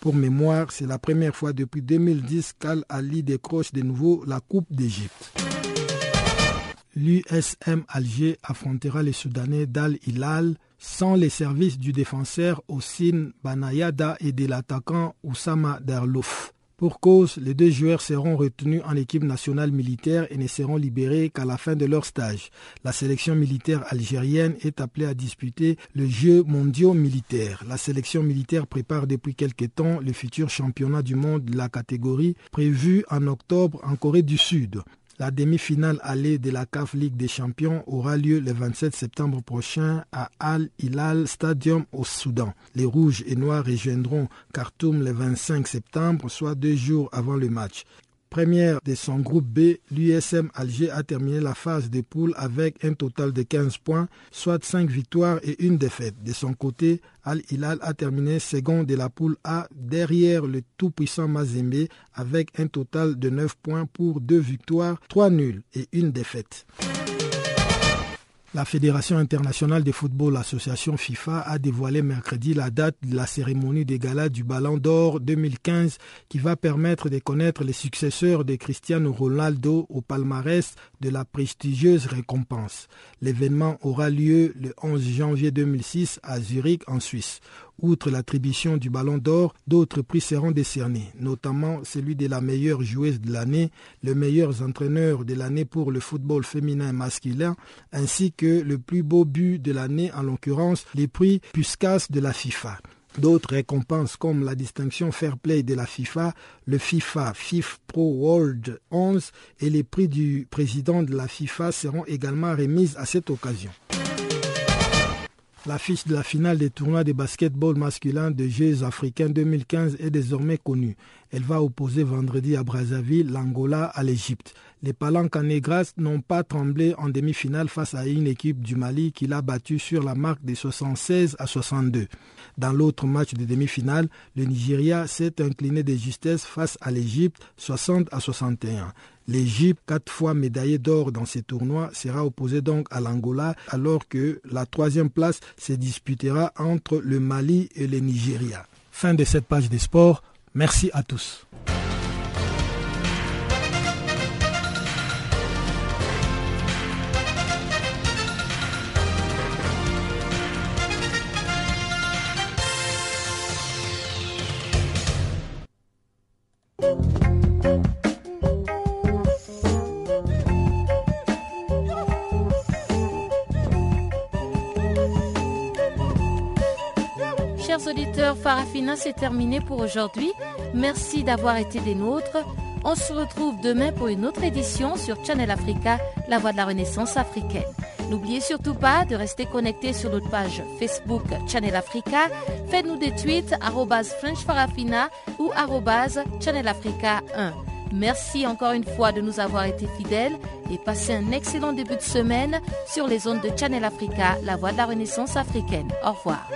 Pour mémoire, c'est la première fois depuis 2010 qu'Al-Ali décroche de nouveau la Coupe d'Égypte. L'USM Alger affrontera les Soudanais d'Al Hilal sans les services du défenseur Ossine Banayada et de l'attaquant Oussama Darlouf. Pour cause, les deux joueurs seront retenus en équipe nationale militaire et ne seront libérés qu'à la fin de leur stage. La sélection militaire algérienne est appelée à disputer le Jeux mondiaux militaires. La sélection militaire prépare depuis quelque temps le futur championnat du monde de la catégorie prévu en octobre en Corée du Sud. La demi-finale allée de la CAF Ligue des Champions aura lieu le 27 septembre prochain à Al Hilal Stadium au Soudan. Les Rouges et Noirs rejoindront Khartoum le 25 septembre, soit deux jours avant le match. Première de son groupe B, l'USM Alger a terminé la phase des poules avec un total de 15 points, soit 5 victoires et une défaite. De son côté, Al Hilal a terminé second de la poule A derrière le tout-puissant Mazembe avec un total de 9 points pour 2 victoires, 3 nuls et une défaite. La Fédération internationale de football, l'association FIFA, a dévoilé mercredi la date de la cérémonie des galas du Ballon d'Or 2015 qui va permettre de connaître les successeurs de Cristiano Ronaldo au palmarès de la prestigieuse récompense. L'événement aura lieu le 11 janvier 2006 à Zurich en Suisse. Outre l'attribution du Ballon d'Or, d'autres prix seront décernés, notamment celui de la meilleure joueuse de l'année, le meilleur entraîneur de l'année pour le football féminin et masculin, ainsi que le plus beau but de l'année, en l'occurrence les prix Puskas de la FIFA. D'autres récompenses comme la distinction Fair Play de la FIFA, le FIFA FIF Pro World 11 et les prix du président de la FIFA seront également remises à cette occasion. L'affiche de la finale des tournois de basketball masculin de Jeux africains 2015 est désormais connue. Elle va opposer vendredi à Brazzaville l'Angola à l'Égypte. Les Palancanegras n'ont pas tremblé en demi-finale face à une équipe du Mali qui l'a battu sur la marque de 76 à 62. Dans l'autre match de demi-finale, le Nigeria s'est incliné de justesse face à l'Égypte 60 à 61. L'Égypte, quatre fois médaillée d'or dans ces tournois, sera opposée donc à l'Angola alors que la troisième place se disputera entre le Mali et le Nigeria. Fin de cette page des sports. Merci à tous. Farafina, c'est terminé pour aujourd'hui. Merci d'avoir été des nôtres. On se retrouve demain pour une autre édition sur Channel Africa, la voix de la Renaissance africaine. N'oubliez surtout pas de rester connecté sur notre page Facebook Channel Africa. Faites-nous des tweets @FrenchFarafina ou Channel Africa 1. Merci encore une fois de nous avoir été fidèles et passez un excellent début de semaine sur les ondes de Channel Africa, la voix de la Renaissance africaine. Au revoir.